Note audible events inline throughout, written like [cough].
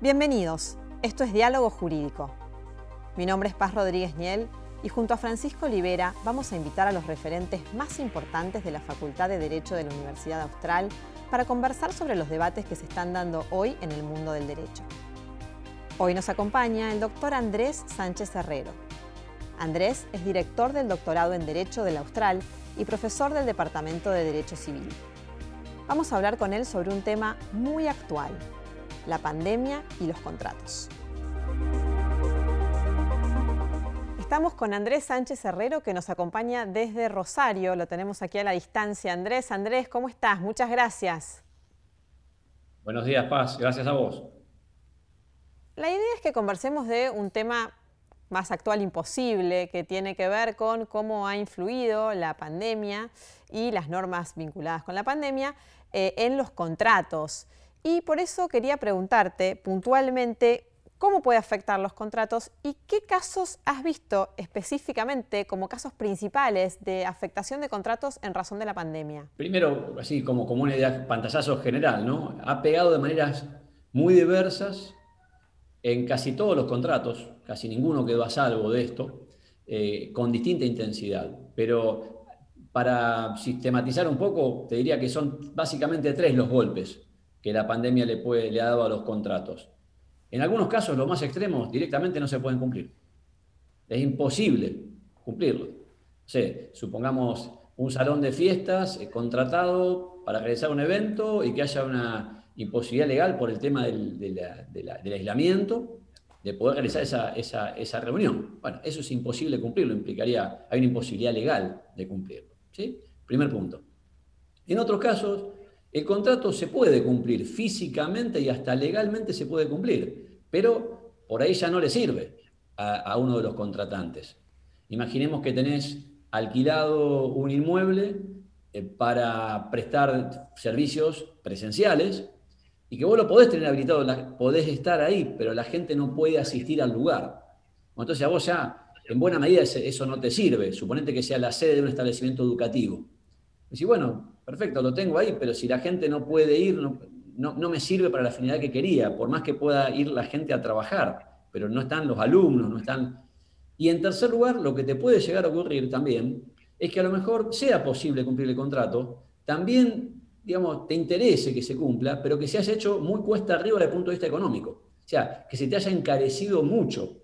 Bienvenidos, esto es Diálogo Jurídico. Mi nombre es Paz Rodríguez Niel y junto a Francisco Olivera vamos a invitar a los referentes más importantes de la Facultad de Derecho de la Universidad Austral para conversar sobre los debates que se están dando hoy en el mundo del derecho. Hoy nos acompaña el doctor Andrés Sánchez Herrero. Andrés es director del doctorado en Derecho de la Austral y profesor del Departamento de Derecho Civil. Vamos a hablar con él sobre un tema muy actual, la pandemia y los contratos. Estamos con Andrés Sánchez Herrero que nos acompaña desde Rosario, lo tenemos aquí a la distancia. Andrés, Andrés, ¿cómo estás? Muchas gracias. Buenos días, Paz, gracias a vos. La idea es que conversemos de un tema más actual imposible, que tiene que ver con cómo ha influido la pandemia y las normas vinculadas con la pandemia eh, en los contratos. Y por eso quería preguntarte puntualmente cómo puede afectar los contratos y qué casos has visto específicamente como casos principales de afectación de contratos en razón de la pandemia. Primero, así como, como una idea, pantallazo general, ¿no? Ha pegado de maneras muy diversas en casi todos los contratos, casi ninguno quedó a salvo de esto, eh, con distinta intensidad. Pero para sistematizar un poco, te diría que son básicamente tres los golpes que la pandemia le, ha dado a los contratos. En algunos casos, los más extremos, directamente no se pueden cumplir. Es imposible cumplirlo. supongamos un salón de fiestas eh, contratado para realizar un evento y que haya una imposibilidad legal por el tema del, aislamiento de poder realizar esa, reunión. Bueno, eso es imposible cumplirlo, implicaría, hay una imposibilidad legal de cumplirlo. Primer punto. En otros casos, el contrato se puede cumplir físicamente y hasta legalmente se puede cumplir, pero por ahí ya no le sirve a, uno de los contratantes. Imaginemos que tenés alquilado un inmueble eh, para prestar servicios presenciales y que vos lo podés tener habilitado, podés estar ahí, pero la gente no puede asistir al lugar. Entonces a vos ya, en buena medida, eso no te sirve. Suponete que sea la sede de un establecimiento educativo. Y bueno, perfecto, lo tengo ahí, pero si la gente no puede ir, no, me sirve para la finalidad que quería, por más que pueda ir la gente a trabajar, pero no están los alumnos, no están... Y en tercer lugar, lo que te puede llegar a ocurrir también es que a lo mejor sea posible cumplir el contrato, también, digamos, te interese que se cumpla, pero que se haya hecho muy cuesta arriba desde el punto de vista económico. O sea, que se te haya encarecido mucho,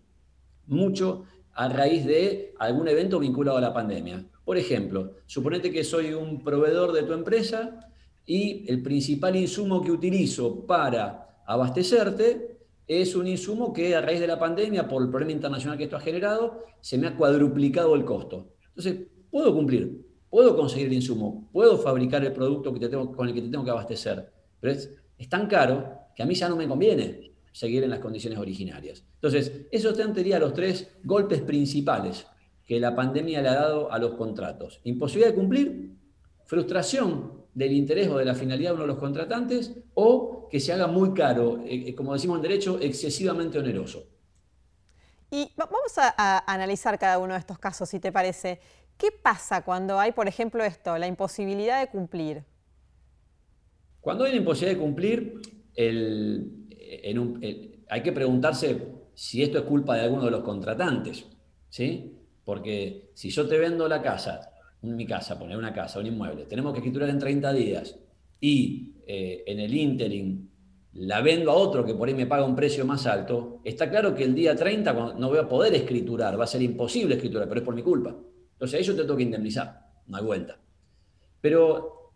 mucho a raíz de algún evento vinculado a la pandemia. Por ejemplo, suponete que soy un proveedor de tu empresa y el principal insumo que utilizo para abastecerte es un insumo que a raíz de la pandemia, por el problema internacional que esto ha generado, se me ha cuadruplicado el costo. Entonces, puedo cumplir, puedo conseguir el insumo, puedo fabricar el producto que te tengo, con el que te tengo que abastecer, pero es, tan caro que a mí ya no me conviene seguir en las condiciones originarias. Entonces, esos serían los tres golpes principales que la pandemia le ha dado a los contratos. Imposibilidad de cumplir, frustración del interés o de la finalidad de uno de los contratantes o que se haga muy caro, eh, eh, como decimos en derecho, excesivamente oneroso. Y vamos a, analizar cada uno de estos casos, si te parece. ¿Qué pasa cuando hay, por ejemplo, esto, la imposibilidad de cumplir? Cuando hay la imposibilidad de cumplir, hay que preguntarse si esto es culpa de alguno de los contratantes. ¿sí? Porque si yo te vendo la casa, mi casa, poner una casa, un inmueble, tenemos que escriturar en 30 días y eh, en el interim la vendo a otro que por ahí me paga un precio más alto, está claro que el día 30 no voy a poder escriturar, va a ser imposible escriturar, pero es por mi culpa. Entonces a eso te tengo que indemnizar, no hay vuelta. Pero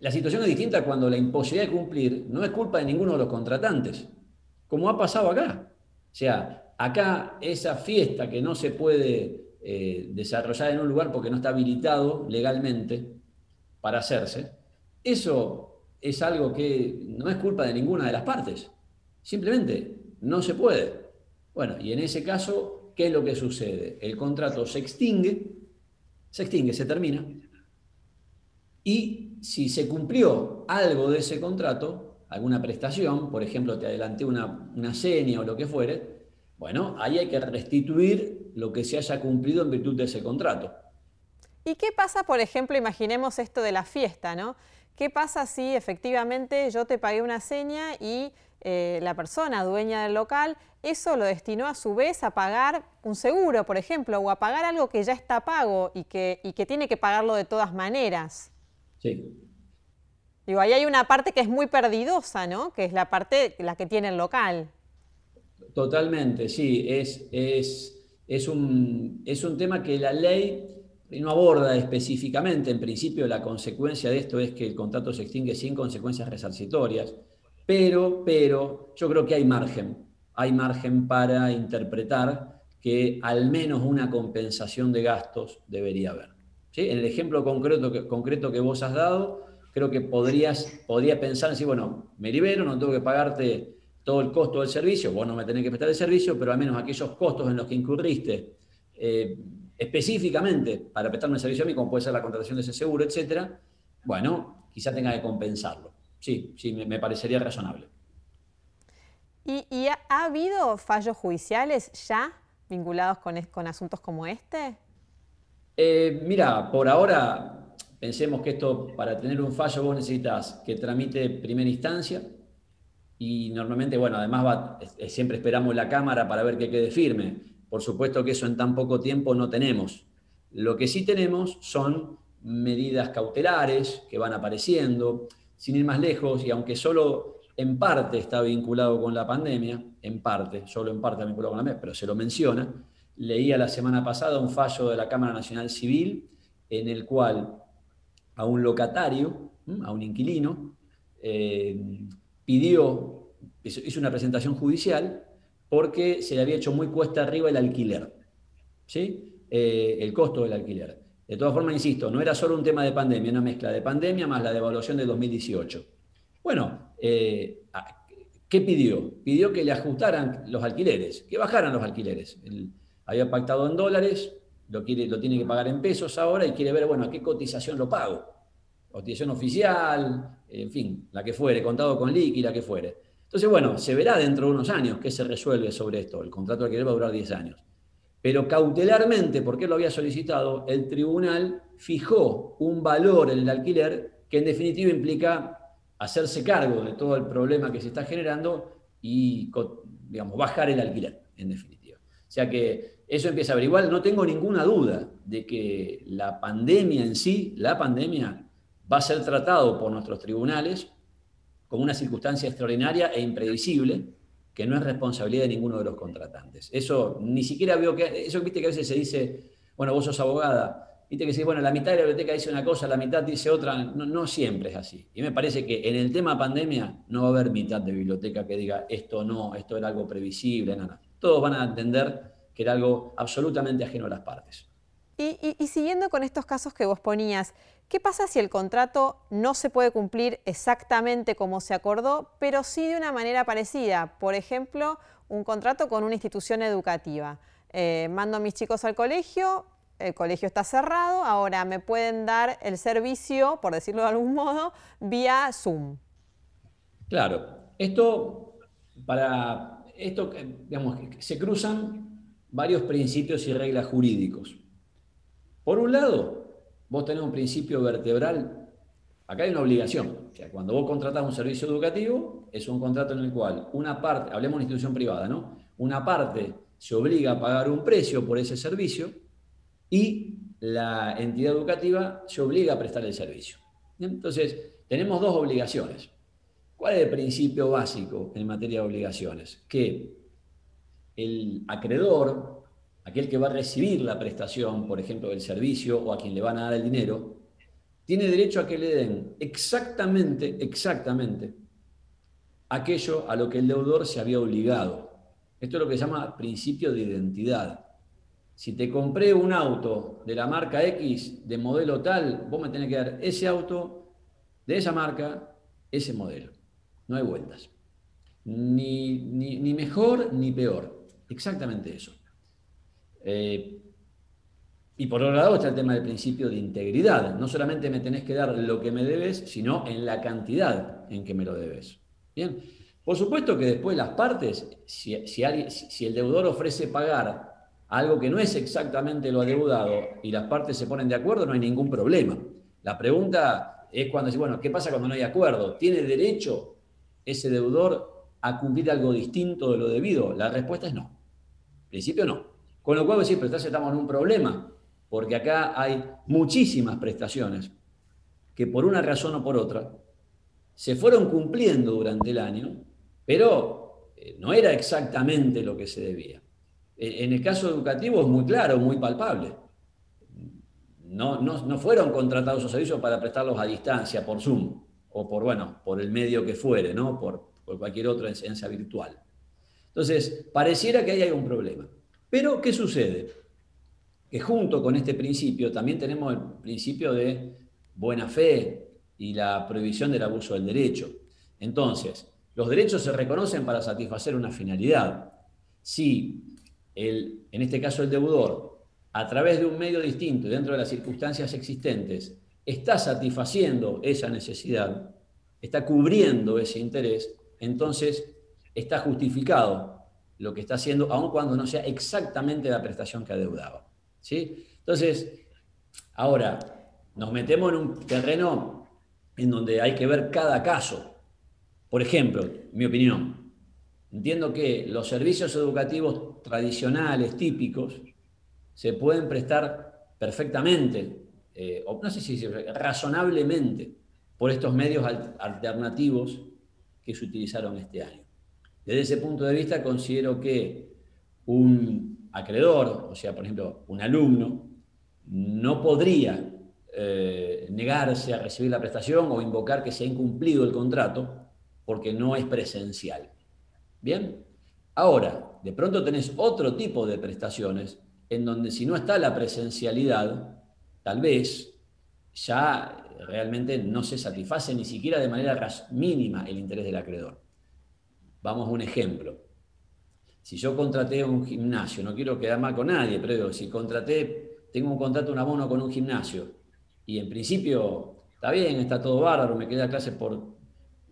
la situación es distinta cuando la imposibilidad de cumplir no es culpa de ninguno de los contratantes, como ha pasado acá. O sea, acá esa fiesta que no se puede eh, desarrollada en un lugar porque no está habilitado legalmente para hacerse, eso es algo que no es culpa de ninguna de las partes. Simplemente no se puede. Bueno, y en ese caso, ¿qué es lo que sucede? El contrato se extingue, se extingue, se termina, y si se cumplió algo de ese contrato, alguna prestación, por ejemplo, te adelanté una, una seña o lo que fuere, bueno, ahí hay que restituir lo que se haya cumplido en virtud de ese contrato. ¿Y qué pasa, por ejemplo, imaginemos esto de la fiesta, ¿no? ¿Qué pasa si efectivamente yo te pagué una seña y eh, la persona dueña del local, eso lo destinó a su vez a pagar un seguro, por ejemplo, o a pagar algo que ya está pago y que, y que tiene que pagarlo de todas maneras. Sí. Digo, ahí hay una parte que es muy perdidosa, ¿no? Que es la parte, la que tiene el local. Totalmente, sí. Es, es, es, un, es un tema que la ley no aborda específicamente. En principio, la consecuencia de esto es que el contrato se extingue sin consecuencias resarcitorias. Pero, pero, yo creo que hay margen. Hay margen para interpretar que al menos una compensación de gastos debería haber. ¿Sí? En el ejemplo concreto que, concreto que vos has dado, creo que podrías, podría pensar en bueno, me libero, no tengo que pagarte todo el costo del servicio, vos no me tenés que prestar el servicio, pero al menos aquellos costos en los que incurriste eh, específicamente para prestarme el servicio a mí, como puede ser la contratación de ese seguro, etcétera, bueno, quizá tenga que compensarlo. Sí, sí, me, parecería razonable. ¿Y, ha, habido fallos judiciales ya vinculados con, con asuntos como este? Eh, mira, por ahora Pensemos que esto, para tener un fallo, vos necesitas que tramite primera instancia y normalmente, bueno, además siempre esperamos la Cámara para ver que quede firme. Por supuesto que eso en tan poco tiempo no tenemos. Lo que sí tenemos son medidas cautelares que van apareciendo, sin ir más lejos, y aunque solo en parte está vinculado con la pandemia, en parte, solo en parte está vinculado con la pandemia, pero se lo menciona, leía la semana pasada un fallo de la Cámara Nacional Civil en el cual a un locatario, a un inquilino, eh, pidió, hizo una presentación judicial porque se le había hecho muy cuesta arriba el alquiler, ¿sí? Eh, el costo del alquiler. De todas formas, insisto, no era solo un tema de pandemia, una mezcla de pandemia más la devaluación de 2018. Bueno, eh, ¿qué pidió? Pidió que le ajustaran los alquileres, que bajaran los alquileres. había pactado en dólares, lo, quiere, lo tiene que pagar en pesos ahora y quiere ver, bueno, a qué cotización lo pago. Cotización oficial, en fin, la que fuere, contado con liqui, la que fuere. Entonces, bueno, se verá dentro de unos años qué se resuelve sobre esto. El contrato de alquiler va a durar 10 años. Pero cautelarmente, porque lo había solicitado, el tribunal fijó un valor en el alquiler que en definitiva implica hacerse cargo de todo el problema que se está generando y, digamos, bajar el alquiler, en definitiva. O sea que eso empieza a ver. No tengo ninguna duda de que la pandemia en sí, la pandemia, va a ser tratado por nuestros tribunales como una circunstancia extraordinaria e impredecible que no es responsabilidad de ninguno de los contratantes. Eso ni siquiera veo que, eso viste que a veces se dice, bueno, vos sos abogada, viste que se dice, bueno, la mitad de la biblioteca dice una cosa, la mitad dice otra, no, no siempre es así. Y me parece que en el tema pandemia no va a haber mitad de biblioteca que diga esto no, esto era algo previsible, nada. Todos van a entender que era algo absolutamente ajeno a las partes. Y, siguiendo con estos casos que vos ponías, ¿qué pasa si el contrato no se puede cumplir exactamente como se acordó, pero sí de una manera parecida? Por ejemplo, un contrato con una institución educativa. Eh, mando a mis chicos al colegio, el colegio está cerrado, ahora me pueden dar el servicio, por decirlo de algún modo, vía Zoom. Claro, esto para esto, digamos, se cruzan varios principios y reglas jurídicos. Por un lado, vos tenés un principio vertebral, acá hay una obligación, o sea, cuando vos contratás un servicio educativo, es un contrato en el cual una parte, hablemos de una institución privada, ¿no? Una parte se obliga a pagar un precio por ese servicio y la entidad educativa se obliga a prestar el servicio. Entonces, tenemos dos obligaciones. ¿Cuál es el principio básico en materia de obligaciones? Que el acreedor, aquel que va a recibir la prestación, por ejemplo, del servicio o a quien le van a dar el dinero, tiene derecho a que le den exactamente, exactamente aquello a lo que el deudor se había obligado. Esto es lo que se llama principio de identidad. Si te compré un auto de la marca X, de modelo tal, vos me tenés que dar ese auto de esa marca, ese modelo. No hay vueltas. Ni, ni mejor ni peor. Exactamente eso. Eh, y por otro lado está el tema del principio de integridad. No solamente me tenés que dar lo que me debes, sino en la cantidad en que me lo debes. Bien. Por supuesto que después las partes, si, el deudor ofrece pagar algo que no es exactamente lo adeudado y las partes se ponen de acuerdo, no hay ningún problema. La pregunta es cuando bueno, ¿qué pasa cuando no hay acuerdo? ¿Tiene derecho ese deudor a cumplir algo distinto de lo debido? La respuesta es no. En principio no. Con lo cual, decir, pero estamos en un problema, porque acá hay muchísimas prestaciones que por una razón o por otra se fueron cumpliendo durante el año, pero eh, no era exactamente lo que se debía. En el caso educativo es muy claro, muy palpable. No, no, fueron contratados esos servicios para prestarlos a distancia, por Zoom, o por, bueno, por el medio que fuere, ¿no? por, por cualquier otra enseñanza virtual. Entonces, pareciera que ahí hay un problema. Pero, ¿qué sucede? Que junto con este principio también tenemos el principio de buena fe y la prohibición del abuso del derecho. Entonces, los derechos se reconocen para satisfacer una finalidad. Si, el, en este caso el deudor, a través de un medio distinto y dentro de las circunstancias existentes, está satisfaciendo esa necesidad, está cubriendo ese interés, entonces está justificado lo que está haciendo, aun cuando no sea exactamente la prestación que adeudaba. ¿sí? Entonces, ahora, nos metemos en un terreno en donde hay que ver cada caso. Por ejemplo, mi opinión, entiendo que los servicios educativos tradicionales, típicos, se pueden prestar perfectamente, eh, o no sé si razonablemente, por estos medios alternativos que se utilizaron este año. Desde ese punto de vista considero que un acreedor, o sea, por ejemplo, un alumno, no podría eh, negarse a recibir la prestación o invocar que se ha incumplido el contrato porque no es presencial. Bien, ahora, de pronto tenés otro tipo de prestaciones en donde si no está la presencialidad, tal vez ya realmente no se satisface ni siquiera de manera mínima el interés del acreedor. Vamos a un ejemplo. Si yo contraté un gimnasio, no quiero quedar mal con nadie, pero si contraté, tengo un contrato, un abono con un gimnasio y en principio está bien, está todo bárbaro, me queda clases por,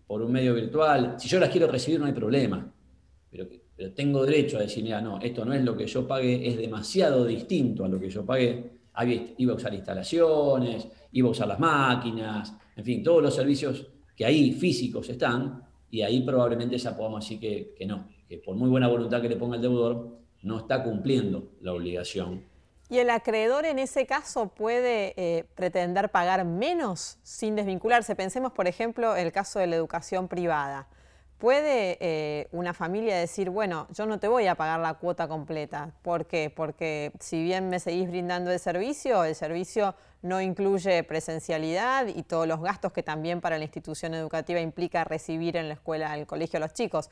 por un medio virtual. Si yo las quiero recibir no hay problema, pero, tengo derecho a decir, mira, no, esto no es lo que yo pagué, es demasiado distinto a lo que yo pagué. Iba a usar instalaciones, iba a usar las máquinas, en fin, todos los servicios que ahí físicos están, y ahí probablemente ya podamos decir que, que no, que por muy buena voluntad que le ponga el deudor, no está cumpliendo la obligación ¿Y el acreedor en ese caso puede eh, pretender pagar menos sin desvincularse? Pensemos, por ejemplo, el caso de la educación privada. ¿Puede eh, una familia decir, bueno, yo no te voy a pagar la cuota completa? ¿Por qué? Porque si bien me seguís brindando el servicio, el servicio no incluye presencialidad y todos los gastos que también para la institución educativa implica recibir en la escuela, en el colegio a los chicos.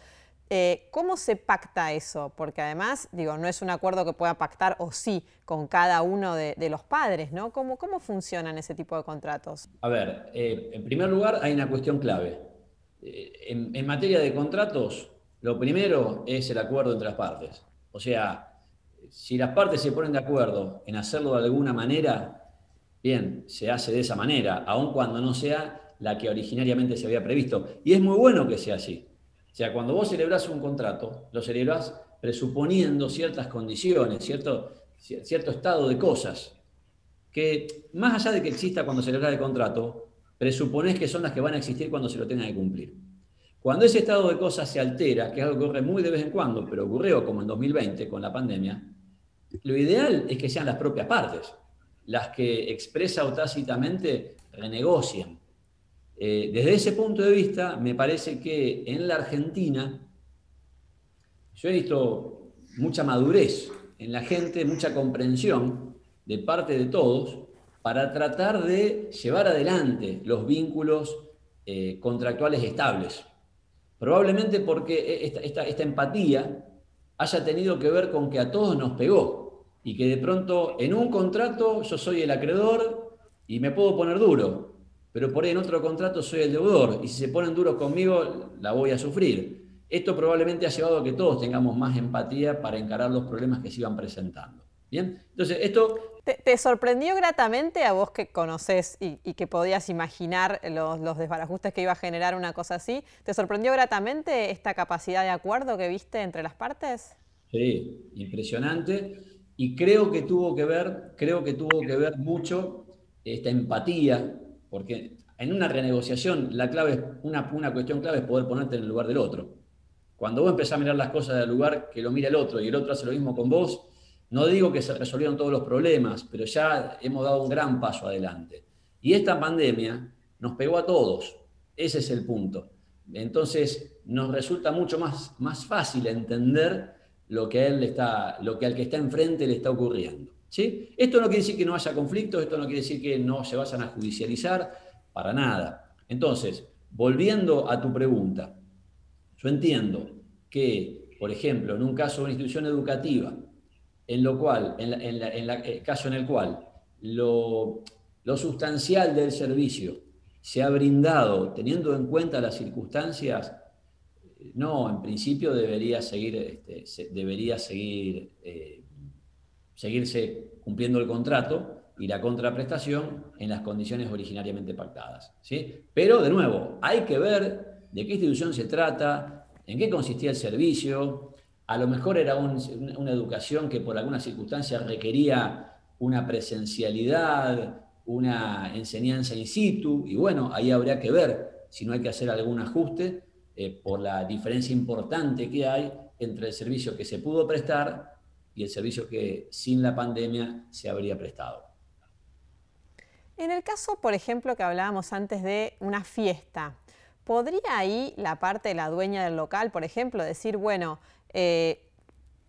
Eh, ¿Cómo se pacta eso? Porque además, digo, no es un acuerdo que pueda pactar o sí con cada uno de, los padres, ¿no? ¿Cómo, ¿Cómo, funcionan ese tipo de contratos? A ver, eh, en primer lugar hay una cuestión clave. Eh, en, materia de contratos, lo primero es el acuerdo entre las partes. O sea, si las partes se ponen de acuerdo en hacerlo de alguna manera, bien, se hace de esa manera, aun cuando no sea la que originariamente se había previsto. Y es muy bueno que sea así. O sea, cuando vos celebrás un contrato, lo celebrás presuponiendo ciertas condiciones, cierto, cierto estado de cosas, que más allá de que exista cuando celebrás el contrato, presuponés que son las que van a existir cuando se lo tengan que cumplir. Cuando ese estado de cosas se altera, que es algo que ocurre muy de vez en cuando, pero ocurrió como en 2020 con la pandemia, lo ideal es que sean las propias partes las que expresa o tácitamente renegocian. Eh, desde ese punto de vista, me parece que en la Argentina, yo he visto mucha madurez en la gente, mucha comprensión de parte de todos para tratar de llevar adelante los vínculos eh, contractuales estables. Probablemente porque esta, esta empatía haya tenido que ver con que a todos nos pegó y que de pronto en un contrato yo soy el acreedor y me puedo poner duro, pero por ahí en otro contrato soy el deudor y si se ponen duros conmigo la voy a sufrir. Esto probablemente ha llevado a que todos tengamos más empatía para encarar los problemas que se iban presentando. Bien, entonces esto... ¿Te, sorprendió gratamente a vos que conoces y, que podías imaginar los, los, desbarajustes que iba a generar una cosa así? ¿Te sorprendió gratamente esta capacidad de acuerdo que viste entre las partes? Sí, impresionante. Y creo que tuvo que ver, creo que tuvo que ver mucho esta empatía porque en una renegociación la clave, una, una cuestión clave es poder ponerte en el lugar del otro. Cuando vos empezás a mirar las cosas del lugar que lo mira el otro y el otro hace lo mismo con vos, no digo que se resolvieron todos los problemas, pero ya hemos dado un gran paso adelante. Y esta pandemia nos pegó a todos. Ese es el punto. Entonces, nos resulta mucho más, más fácil entender lo que, él está, lo que al que está enfrente le está ocurriendo. ¿sí? Esto no quiere decir que no haya conflictos, esto no quiere decir que no se vayan a judicializar, para nada. Entonces, volviendo a tu pregunta, yo entiendo que, por ejemplo, en un caso de una institución educativa, en lo cual, en, el eh, caso en el cual lo, lo sustancial del servicio se ha brindado teniendo en cuenta las circunstancias, no, en principio debería seguir, este, debería seguir, eh, seguirse cumpliendo el contrato y la contraprestación en las condiciones originariamente pactadas. ¿sí? Pero, de nuevo, hay que ver de qué institución se trata, en qué consistía el servicio. A lo mejor era una educación que por alguna circunstancia requería una presencialidad, una enseñanza in situ, y bueno, ahí habría que ver si no hay que hacer algún ajuste eh, por la diferencia importante que hay entre el servicio que se pudo prestar y el servicio que sin la pandemia se habría prestado. En el caso, por ejemplo, que hablábamos antes de una fiesta, ¿podría ahí la parte de la dueña del local, por ejemplo, decir, bueno, eh,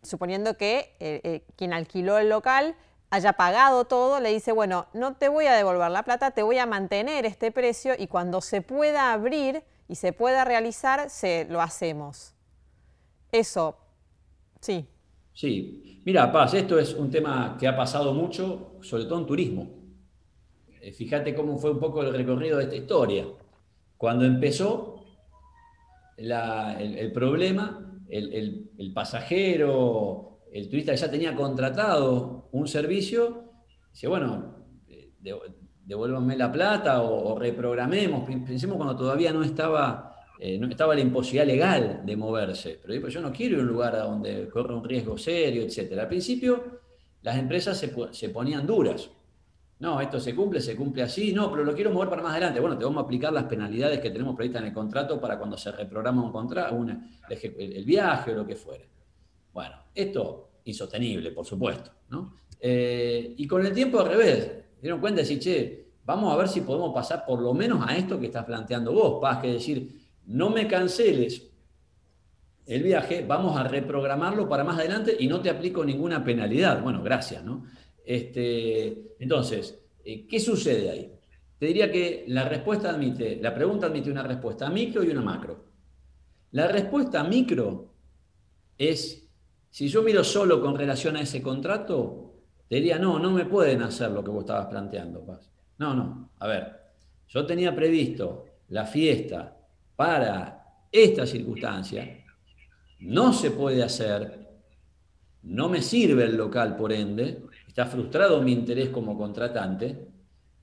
suponiendo que eh, quien alquiló el local haya pagado todo, le dice, bueno, no te voy a devolver la plata, te voy a mantener este precio y cuando se pueda abrir y se pueda realizar, se, lo hacemos. Eso, sí. Sí, mira, Paz, esto es un tema que ha pasado mucho, sobre todo en turismo. Eh, fíjate cómo fue un poco el recorrido de esta historia. Cuando empezó el, problema, el, el pasajero el turista ya tenía contratado un servicio, dice, bueno, devuélvanme la plata o, reprogramemos, pensemos cuando todavía no estaba, eh, no estaba la imposibilidad legal de moverse, pero yo no quiero ir a un lugar donde corre un riesgo serio, etc. Al principio las empresas se, ponían duras. No, esto se cumple, se cumple así, no, pero lo quiero mover para más adelante. Bueno, te vamos a aplicar las penalidades que tenemos previstas en el contrato para cuando se reprograma un contrato, el viaje o lo que fuere. Bueno, esto insostenible, por supuesto. ¿no? Eh, y con el tiempo al revés, dieron cuenta de decir, che, vamos a ver si podemos pasar por lo menos a esto que estás planteando vos, Paz, que decir, no me canceles el viaje, vamos a reprogramarlo para más adelante y no te aplico ninguna penalidad. Bueno, gracias, ¿no? Este, entonces, eh, ¿qué sucede ahí? Te diría que la respuesta admite, la pregunta admite una respuesta micro y una macro. La respuesta micro es, si yo miro solo con relación a ese contrato, te diría, no, no me pueden hacer lo que vos estabas planteando, Paz. No, no, a ver, yo tenía previsto la fiesta para esta circunstancia, no se puede hacer, no me sirve el local por ende, está frustrado mi interés como contratante,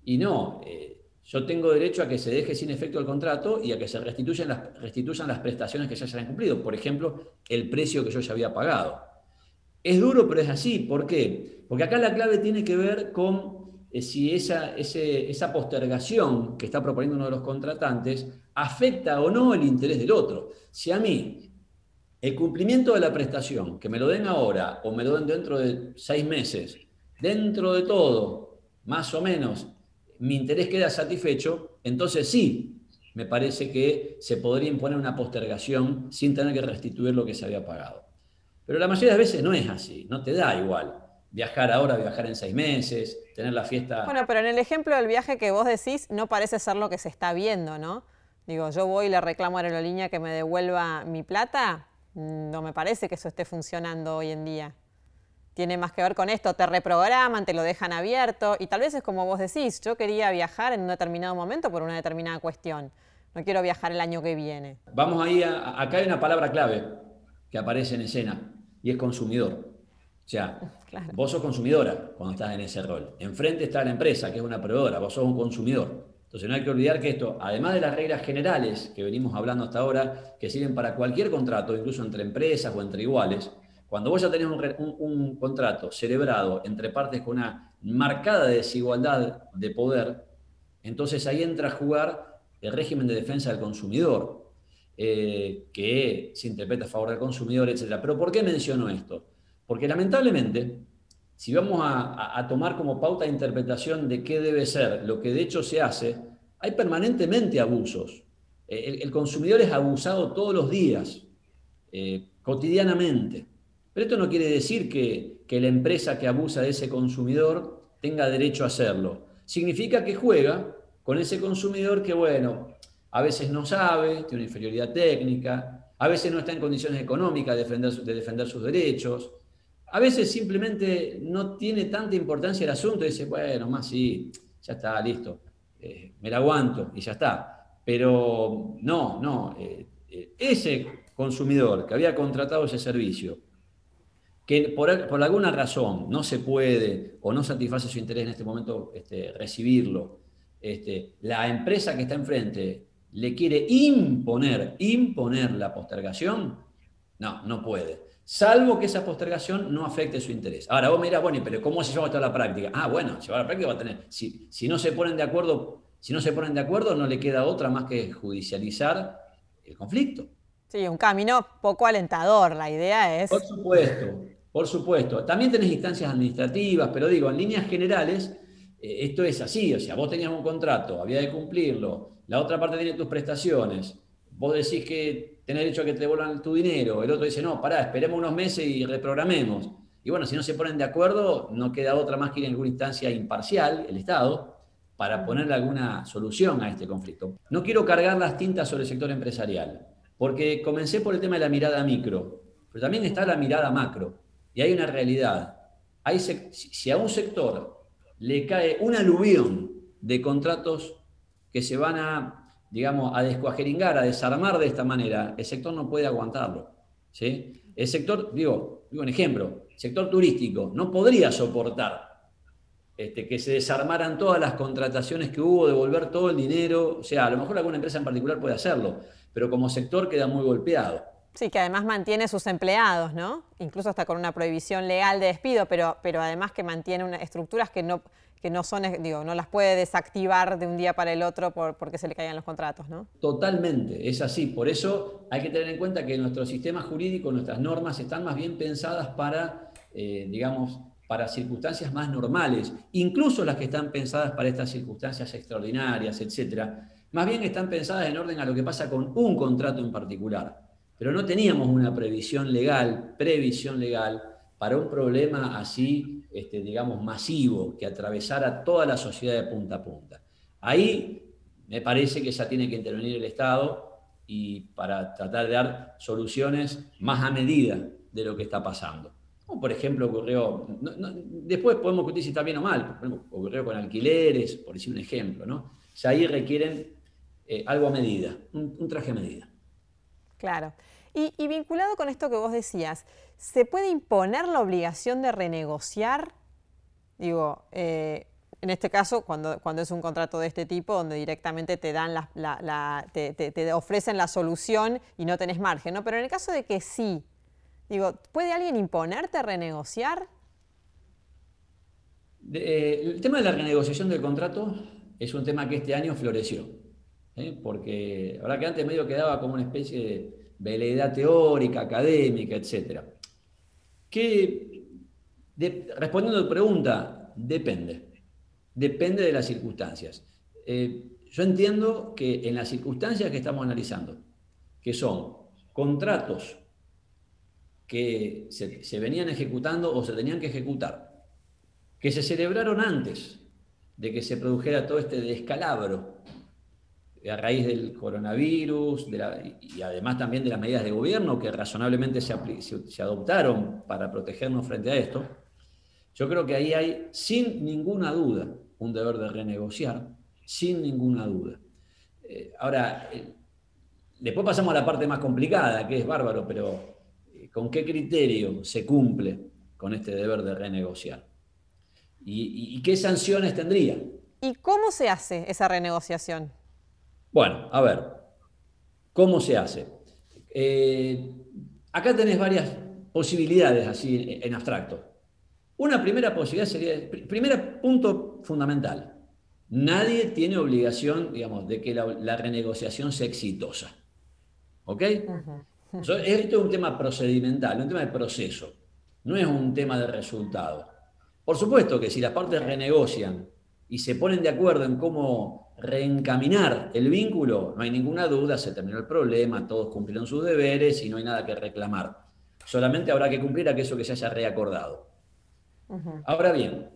y no, eh, yo tengo derecho a que se deje sin efecto el contrato y a que se restituyan las, restituyan las prestaciones que ya se han cumplido. Por ejemplo, el precio que yo ya había pagado. Es duro, pero es así. ¿Por qué? Porque acá la clave tiene que ver con eh, si esa, esa postergación que está proponiendo uno de los contratantes afecta o no el interés del otro. Si a mí el cumplimiento de la prestación, que me lo den ahora o me lo den dentro de seis meses, dentro de todo, más o menos, mi interés queda satisfecho, entonces sí, me parece que se podría imponer una postergación sin tener que restituir lo que se había pagado. Pero la mayoría de veces no es así, no te da igual viajar ahora, viajar en seis meses, tener la fiesta. Bueno, pero en el ejemplo del viaje que vos decís, no parece ser lo que se está viendo, ¿no? Digo, yo voy y le reclamo a Aerolínea que me devuelva mi plata, no me parece que eso esté funcionando hoy en día tiene más que ver con esto, te reprograman, te lo dejan abierto y tal vez es como vos decís, yo quería viajar en un determinado momento por una determinada cuestión, no quiero viajar el año que viene. Vamos ahí, acá hay una palabra clave que aparece en escena y es consumidor. O sea, [laughs] vos sos consumidora cuando estás en ese rol. Enfrente está la empresa, que es una proveedora, vos sos un consumidor. Entonces no hay que olvidar que esto, además de las reglas generales que venimos hablando hasta ahora, que sirven para cualquier contrato, incluso entre empresas o entre iguales, cuando vos ya tenés un, contrato celebrado entre partes con una marcada desigualdad de poder, entonces ahí entra a jugar el régimen de defensa del consumidor. Eh, que se interpreta a favor del consumidor, etc. Pero ¿por qué menciono esto? Porque lamentablemente, si vamos a, tomar como pauta de interpretación de qué debe ser lo que de hecho se hace, hay permanentemente abusos. El, consumidor es abusado todos los días, eh, cotidianamente. Pero esto no quiere decir que, la empresa que abusa de ese consumidor tenga derecho a hacerlo. Significa que juega con ese consumidor que, bueno, a veces no sabe, tiene una inferioridad técnica, a veces no está en condiciones económicas de defender, de defender sus derechos, a veces simplemente no tiene tanta importancia el asunto y dice, bueno, más sí, ya está, listo, eh, me la aguanto y ya está. Pero no, no, eh, eh, ese consumidor que había contratado ese servicio, que por, alguna razón no se puede o no satisface su interés en este momento este, recibirlo, este, la empresa que está enfrente le quiere imponer, imponer la postergación, no, no puede. Salvo que esa postergación no afecte su interés. Ahora, vos me dirás, bueno, pero ¿cómo se lleva esto a la práctica? Ah, bueno, llevar a la práctica va a tener. Si, si no se ponen de acuerdo si no se ponen de acuerdo, no le queda otra más que judicializar el conflicto. Sí, un camino poco alentador, la idea es... Por supuesto, por supuesto. También tenés instancias administrativas, pero digo, en líneas generales, eh, esto es así, o sea, vos tenías un contrato, había de cumplirlo, la otra parte tiene tus prestaciones, vos decís que tenés derecho a que te devuelvan tu dinero, el otro dice, no, pará, esperemos unos meses y reprogramemos. Y bueno, si no se ponen de acuerdo, no queda otra más que ir en alguna instancia imparcial, el Estado, para ponerle alguna solución a este conflicto. No quiero cargar las tintas sobre el sector empresarial, porque comencé por el tema de la mirada micro, pero también está la mirada macro, y hay una realidad. Hay si a un sector le cae un aluvión de contratos que se van a, digamos, a descuajeringar, a desarmar de esta manera, el sector no puede aguantarlo. ¿sí? El sector, digo, digo un ejemplo, el sector turístico no podría soportar este, que se desarmaran todas las contrataciones que hubo, devolver todo el dinero. O sea, a lo mejor alguna empresa en particular puede hacerlo, pero como sector queda muy golpeado. Sí, que además mantiene sus empleados, ¿no? Incluso hasta con una prohibición legal de despido, pero, pero además que mantiene una, estructuras que no, que no son, digo, no las puede desactivar de un día para el otro por, porque se le caigan los contratos, ¿no? Totalmente, es así. Por eso hay que tener en cuenta que nuestro sistema jurídico, nuestras normas están más bien pensadas para, eh, digamos, para circunstancias más normales, incluso las que están pensadas para estas circunstancias extraordinarias, etc., más bien están pensadas en orden a lo que pasa con un contrato en particular. Pero no teníamos una previsión legal, previsión legal, para un problema así, este, digamos, masivo, que atravesara toda la sociedad de punta a punta. Ahí me parece que ya tiene que intervenir el Estado y para tratar de dar soluciones más a medida de lo que está pasando por ejemplo ocurrió, después podemos discutir si está bien o mal, ocurrió con alquileres, por decir un ejemplo, ¿no? Ya ahí requieren eh, algo a medida, un, traje a medida. Claro. Y, vinculado con esto que vos decías, ¿se puede imponer la obligación de renegociar? Digo, eh, en este caso, cuando, cuando es un contrato de este tipo, donde directamente te dan la, te, te, ofrecen la solución y no tenés margen, ¿no? Pero en el caso de que sí, Digo, ¿puede alguien imponerte a renegociar? Eh, el tema de la renegociación del contrato es un tema que este año floreció, ¿eh? porque ahora que antes medio quedaba como una especie de veleidad teórica, académica, etc. Que, respondiendo a tu pregunta, depende. Depende de las circunstancias. Eh, yo entiendo que en las circunstancias que estamos analizando, que son contratos que se, venían ejecutando o se tenían que ejecutar, que se celebraron antes de que se produjera todo este descalabro a raíz del coronavirus y además también de las medidas de gobierno que razonablemente se, adoptaron para protegernos frente a esto, yo creo que ahí hay sin ninguna duda un deber de renegociar, sin ninguna duda. Eh, ahora, eh, después pasamos a la parte más complicada, que es bárbaro, pero con qué criterio se cumple con este deber de renegociar y, qué sanciones tendría. ¿Y cómo se hace esa renegociación? Bueno, a ver, ¿cómo se hace? Eh, acá tenés varias posibilidades así en abstracto. Una primera posibilidad sería, primer punto fundamental, nadie tiene obligación, digamos, de que la renegociación sea exitosa. ¿Ok? esto es un tema procedimental, un tema de proceso, no es un tema de resultado. Por supuesto que si las partes renegocian y se ponen de acuerdo en cómo reencaminar el vínculo, no hay ninguna duda, se terminó el problema, todos cumplieron sus deberes y no hay nada que reclamar. Solamente habrá que cumplir aquello que se haya reacordado. Ahora bien,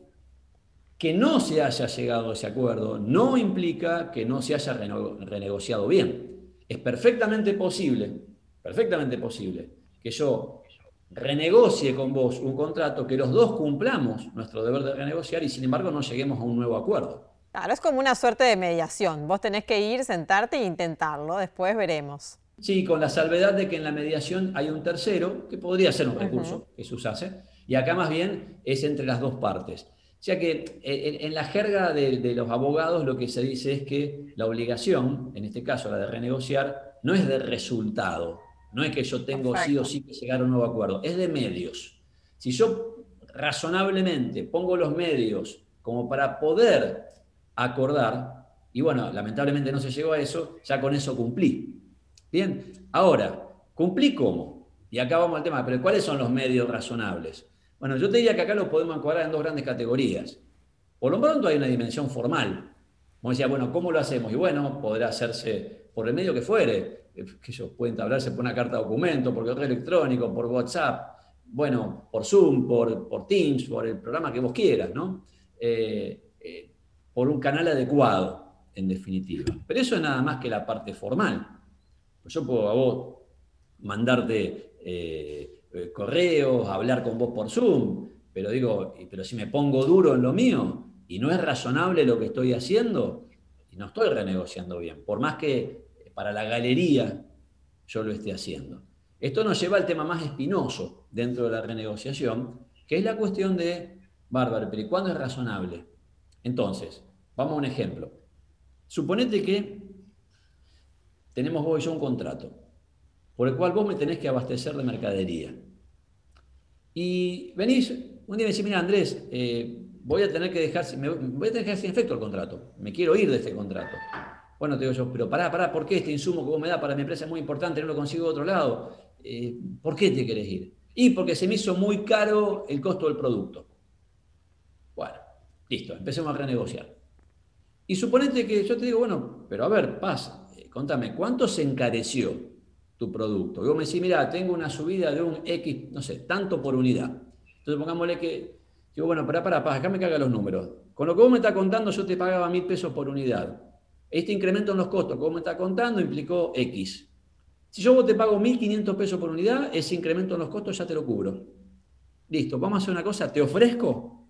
que no se haya llegado a ese acuerdo no implica que no se haya renegociado bien. Es perfectamente posible, perfectamente posible, que yo renegocie con vos un contrato, que los dos cumplamos nuestro deber de renegociar y sin embargo no lleguemos a un nuevo acuerdo. Claro, es como una suerte de mediación. Vos tenés que ir, sentarte e intentarlo, después veremos. Sí, con la salvedad de que en la mediación hay un tercero, que podría ser un recurso que se usase, y acá más bien es entre las dos partes. O sea que en, la jerga de, de, los abogados lo que se dice es que la obligación, en este caso la de renegociar, no es de resultado, no es que yo tengo sí o sí que llegar a un nuevo acuerdo, es de medios. Si yo razonablemente pongo los medios como para poder acordar, y bueno, lamentablemente no se llegó a eso, ya con eso cumplí. Bien, ahora, ¿cumplí cómo? Y acá vamos al tema, pero ¿cuáles son los medios razonables? Bueno, yo te diría que acá lo podemos encuadrar en dos grandes categorías. Por lo pronto hay una dimensión formal. Como decía, bueno, ¿cómo lo hacemos? Y bueno, podrá hacerse por el medio que fuere. Eh, que ellos pueden hablarse por una carta de documento, por correo electrónico, por WhatsApp, bueno, por Zoom, por, por Teams, por el programa que vos quieras, ¿no? Eh, eh, por un canal adecuado, en definitiva. Pero eso es nada más que la parte formal. Pues yo puedo a vos mandarte correos, hablar con vos por Zoom, pero digo, pero si me pongo duro en lo mío y no es razonable lo que estoy haciendo, y no estoy renegociando bien, por más que para la galería yo lo esté haciendo. Esto nos lleva al tema más espinoso dentro de la renegociación, que es la cuestión de, bárbaro, pero ¿y cuándo es razonable? Entonces, vamos a un ejemplo. Suponete que tenemos vos y yo un contrato, por el cual vos me tenés que abastecer de mercadería. Y venís, un día me decís, mira Andrés, eh, voy a tener que dejar, me, voy a tener que dejar sin efecto el contrato, me quiero ir de este contrato. Bueno, te digo yo, pero pará, pará, ¿por qué este insumo que vos me da para mi empresa es muy importante, no lo consigo de otro lado? Eh, ¿Por qué te querés ir? Y porque se me hizo muy caro el costo del producto. Bueno, listo, empecemos a renegociar. Y suponete que yo te digo, bueno, pero a ver, pasa, eh, contame, ¿cuánto se encareció tu producto? Y vos me decís, mira, tengo una subida de un X, no sé, tanto por unidad. Entonces pongámosle que, digo, bueno, pará, pará, pará, acá me caga los números. Con lo que vos me estás contando, yo te pagaba mil pesos por unidad. Este incremento en los costos, como me está contando, implicó X. Si yo te pago 1.500 pesos por unidad, ese incremento en los costos ya te lo cubro. Listo, vamos a hacer una cosa, te ofrezco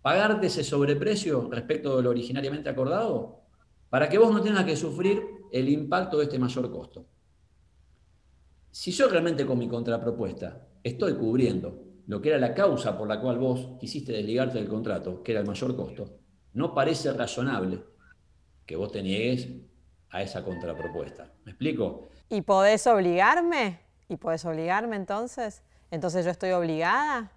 pagarte ese sobreprecio respecto de lo originariamente acordado para que vos no tengas que sufrir el impacto de este mayor costo. Si yo realmente con mi contrapropuesta estoy cubriendo lo que era la causa por la cual vos quisiste desligarte del contrato, que era el mayor costo, no parece razonable que vos te niegues a esa contrapropuesta. ¿Me explico? ¿Y podés obligarme? ¿Y podés obligarme entonces? ¿Entonces yo estoy obligada?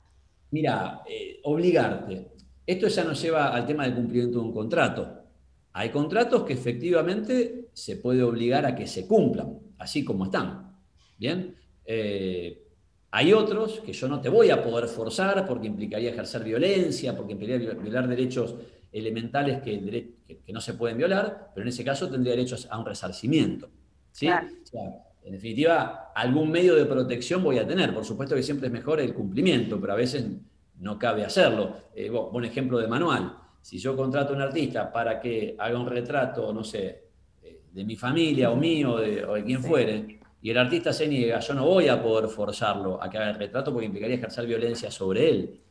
Mira, eh, obligarte. Esto ya nos lleva al tema del cumplimiento de un contrato. Hay contratos que efectivamente se puede obligar a que se cumplan, así como están. ¿Bien? Eh, hay otros que yo no te voy a poder forzar porque implicaría ejercer violencia, porque implicaría violar derechos elementales que, que, no se pueden violar, pero en ese caso tendría derechos a un resarcimiento. ¿sí? en definitiva, algún medio de protección voy a tener. Por supuesto que siempre es mejor el cumplimiento, pero a veces no cabe hacerlo. Eh, un ejemplo de manual. Si yo contrato a un artista para que haga un retrato, no sé, eh, de mi familia o mío de, o de quien fuere, y el artista se niega, yo no voy a poder forzarlo a que haga el retrato porque implicaría ejercer violencia sobre él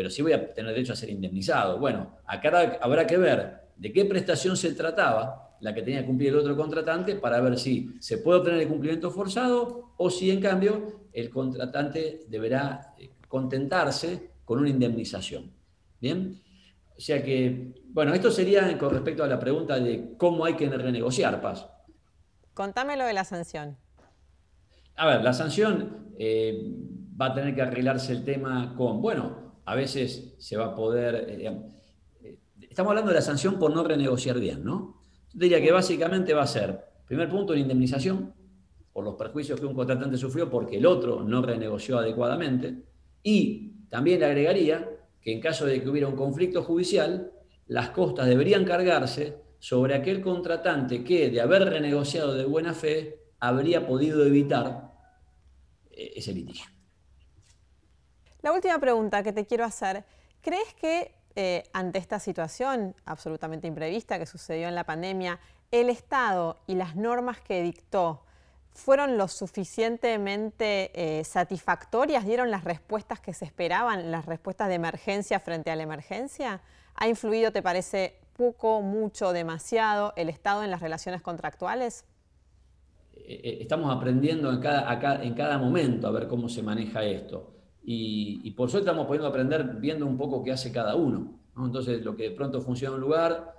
pero sí voy a tener derecho a ser indemnizado. Bueno, acá habrá que ver de qué prestación se trataba, la que tenía que cumplir el otro contratante, para ver si se puede obtener el cumplimiento forzado o si en cambio el contratante deberá eh, contentarse con una indemnización. ¿Bien? O sea que, bueno, esto sería con respecto a la pregunta de cómo hay que renegociar, Paz. Contame lo de la sanción. A ver, la sanción eh, va a tener que arreglarse el tema con, bueno, a veces se va a poder... Eh, eh, estamos hablando de la sanción por no renegociar bien, ¿no? Yo diría que básicamente va a ser, primer punto, una indemnización, por los perjuicios que un contratante sufrió porque el otro no renegoció adecuadamente. Y también agregaría que en caso de que hubiera un conflicto judicial, las costas deberían cargarse sobre aquel contratante que, de haber renegociado de buena fe, habría podido evitar eh, ese litigio. La última pregunta que te quiero hacer, ¿crees que eh, ante esta situación absolutamente imprevista que sucedió en la pandemia, el Estado y las normas que dictó fueron lo suficientemente eh, satisfactorias? ¿Dieron las respuestas que se esperaban, las respuestas de emergencia frente a la emergencia? ¿Ha influido, te parece, poco, mucho, demasiado el Estado en las relaciones contractuales? Eh, estamos aprendiendo en cada, en cada momento a ver cómo se maneja esto. Y, por suerte estamos pudiendo aprender viendo un poco qué hace cada uno. Entonces, lo que de pronto funciona en un lugar,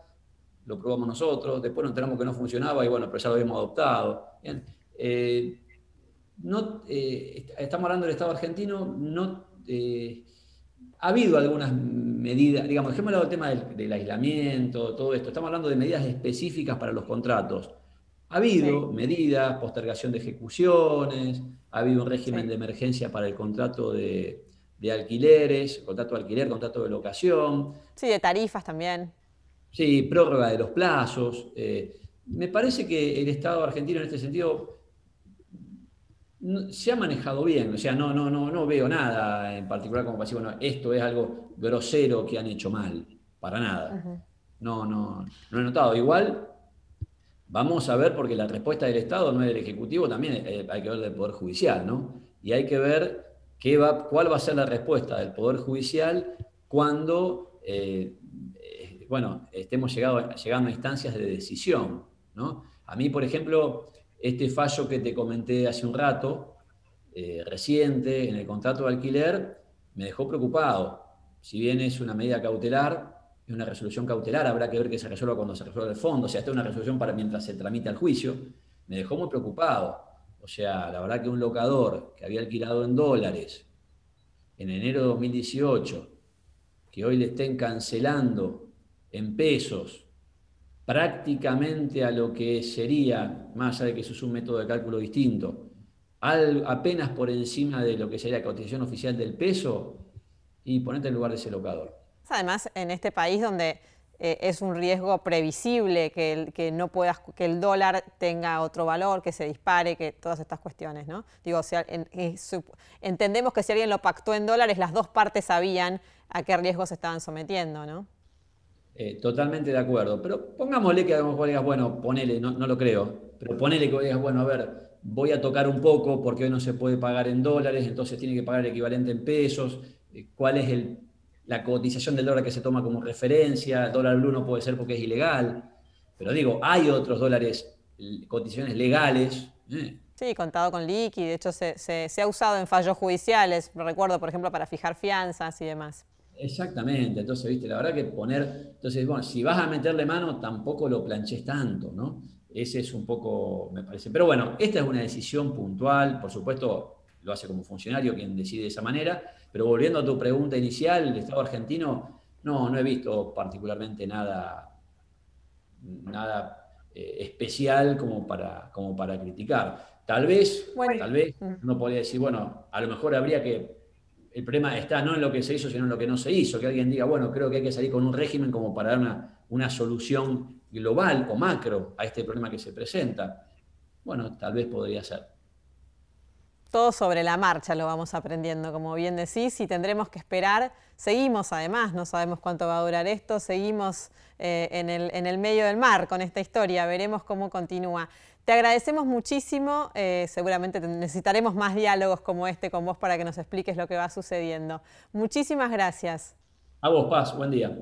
lo probamos nosotros, después nos enteramos que no funcionaba y bueno, pero ya lo habíamos adoptado. Eh, no, eh, estamos hablando del Estado argentino, no, eh, ha habido algunas medidas, digamos, dejemos el tema del, aislamiento, todo esto, estamos hablando de medidas específicas para los contratos. Ha habido medidas, postergación de ejecuciones, ha habido un régimen de emergencia para el contrato de, alquileres, contrato de alquiler, contrato de locación. Sí, de tarifas también. Sí, prórroga de los plazos. me parece que el Estado argentino en este sentido se ha manejado bien, o sea, no, no, no, no veo nada en particular como para decir, bueno, esto es algo grosero que han hecho mal, para nada. No, no, no he notado. Igual, vamos a ver, porque la respuesta del Estado no es del Ejecutivo, también eh, hay que ver del Poder Judicial, ¿no? Y hay que ver qué va, cuál va a ser la respuesta del Poder Judicial cuando, eh, eh, bueno, estemos llegando a instancias de decisión, ¿no? A mí, por ejemplo, este fallo que te comenté hace un rato, reciente, en el contrato de alquiler, me dejó preocupado. Si bien es una medida cautelar, es una resolución cautelar, habrá que ver que se resuelva cuando se resuelva el fondo, o sea, esta es una resolución para mientras se tramita el juicio, me dejó muy preocupado. O sea, la verdad que un locador que había alquilado en dólares en enero de 2018, que hoy le estén cancelando en pesos prácticamente a lo que sería, más allá de que eso es un método de cálculo distinto, apenas por encima de lo que sería la cotización oficial del peso y ponerte en lugar de ese locador. Además, en este país donde eh, es un riesgo previsible que el, que no puedas, que el dólar tenga otro valor, que se dispare, que todas estas cuestiones, ¿no? Digo, o sea, entendemos que si alguien lo pactó en dólares, las dos partes sabían a qué riesgos se estaban sometiendo, ¿no? Eh, totalmente de acuerdo. Pero pongámosle que a lo digas, bueno, ponele, no, lo creo, pero ponele que digas, bueno, a ver, voy a tocar un poco porque hoy no se puede pagar en dólares, entonces tiene que pagar el equivalente en pesos. Eh, ¿Cuál es el, la cotización del dólar que se toma como referencia? El dólar blue no puede ser porque es ilegal. Pero digo, hay otros dólares, cotizaciones legales. ¿eh? Sí, contado con liqui, de hecho se, se ha usado en fallos judiciales, recuerdo, por ejemplo, para fijar fianzas y demás. Exactamente, entonces, viste, la verdad que poner, entonces, bueno, si vas a meterle mano, tampoco lo planches tanto, ¿no? Ese es un poco, me parece. Pero bueno, esta es una decisión puntual, por supuesto, lo hace como funcionario quien decide de esa manera, pero volviendo a tu pregunta inicial, el Estado argentino, no, no he visto particularmente nada, nada eh, especial como para, como para criticar. Tal vez, tal vez, mm. uno podría decir, bueno, a lo mejor habría que el problema está no en lo que se hizo, sino en lo que no se hizo. Que alguien diga, bueno, creo que hay que salir con un régimen como para dar una, una solución global o macro a este problema que se presenta. Bueno, tal vez podría ser. Todo sobre la marcha lo vamos aprendiendo, como bien decís, y tendremos que esperar. Seguimos además, no sabemos cuánto va a durar esto, seguimos eh, en, el, medio del mar con esta historia, veremos cómo continúa. Te agradecemos muchísimo, eh, seguramente necesitaremos más diálogos como este con vos para que nos expliques lo que va sucediendo. Muchísimas gracias. A vos, Paz, buen día.